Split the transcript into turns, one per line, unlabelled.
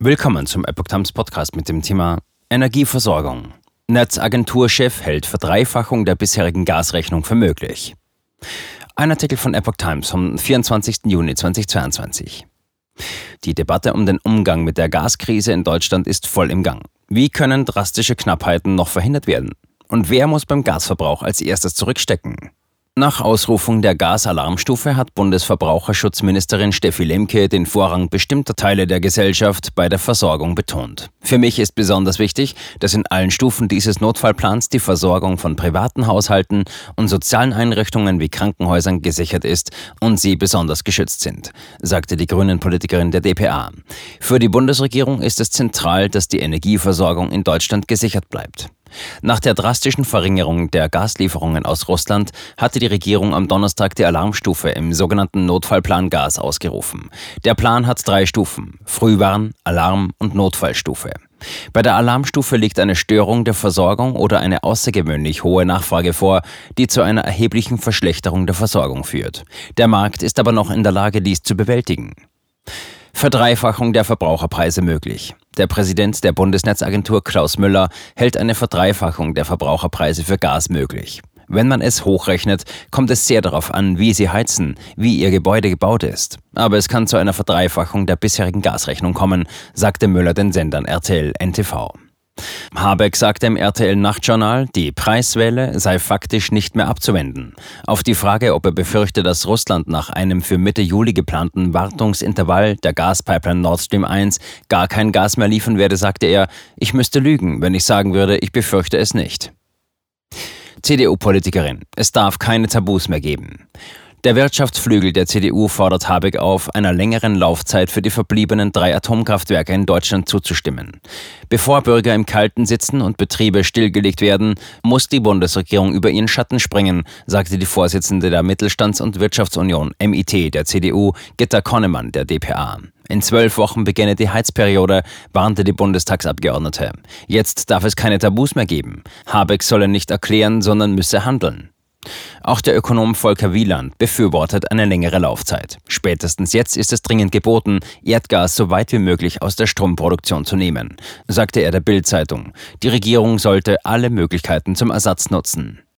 Willkommen zum Epoch Times Podcast mit dem Thema Energieversorgung. Netzagenturchef hält Verdreifachung der bisherigen Gasrechnung für möglich. Ein Artikel von Epoch Times vom 24. Juni 2022. Die Debatte um den Umgang mit der Gaskrise in Deutschland ist voll im Gang. Wie können drastische Knappheiten noch verhindert werden? Und wer muss beim Gasverbrauch als erstes zurückstecken? Nach Ausrufung der Gasalarmstufe hat Bundesverbraucherschutzministerin Steffi Lemke den Vorrang bestimmter Teile der Gesellschaft bei der Versorgung betont. Für mich ist besonders wichtig, dass in allen Stufen dieses Notfallplans die Versorgung von privaten Haushalten und sozialen Einrichtungen wie Krankenhäusern gesichert ist und sie besonders geschützt sind, sagte die Grünen-Politikerin der DPA. Für die Bundesregierung ist es zentral, dass die Energieversorgung in Deutschland gesichert bleibt. Nach der drastischen Verringerung der Gaslieferungen aus Russland hatte die Regierung am Donnerstag die Alarmstufe im sogenannten Notfallplan Gas ausgerufen. Der Plan hat drei Stufen: Frühwarn, Alarm und Notfallstufe. Bei der Alarmstufe liegt eine Störung der Versorgung oder eine außergewöhnlich hohe Nachfrage vor, die zu einer erheblichen Verschlechterung der Versorgung führt. Der Markt ist aber noch in der Lage, dies zu bewältigen. Verdreifachung der Verbraucherpreise möglich. Der Präsident der Bundesnetzagentur Klaus Müller hält eine Verdreifachung der Verbraucherpreise für Gas möglich. Wenn man es hochrechnet, kommt es sehr darauf an, wie Sie heizen, wie Ihr Gebäude gebaut ist. Aber es kann zu einer Verdreifachung der bisherigen Gasrechnung kommen, sagte Müller den Sendern RTL NTV. Habeck sagte im RTL Nachtjournal, die Preiswelle sei faktisch nicht mehr abzuwenden. Auf die Frage, ob er befürchte, dass Russland nach einem für Mitte Juli geplanten Wartungsintervall der Gaspipeline Nord Stream 1 gar kein Gas mehr liefern werde, sagte er, ich müsste lügen, wenn ich sagen würde, ich befürchte es nicht. CDU-Politikerin, es darf keine Tabus mehr geben. Der Wirtschaftsflügel der CDU fordert Habeck auf, einer längeren Laufzeit für die verbliebenen drei Atomkraftwerke in Deutschland zuzustimmen. Bevor Bürger im Kalten sitzen und Betriebe stillgelegt werden, muss die Bundesregierung über ihren Schatten springen, sagte die Vorsitzende der Mittelstands- und Wirtschaftsunion MIT der CDU, Gitta Konnemann der DPA. In zwölf Wochen beginne die Heizperiode, warnte die Bundestagsabgeordnete. Jetzt darf es keine Tabus mehr geben. Habeck solle nicht erklären, sondern müsse handeln. Auch der Ökonom Volker Wieland befürwortet eine längere Laufzeit. Spätestens jetzt ist es dringend geboten, Erdgas so weit wie möglich aus der Stromproduktion zu nehmen, sagte er der Bild-Zeitung. Die Regierung sollte alle Möglichkeiten zum Ersatz nutzen.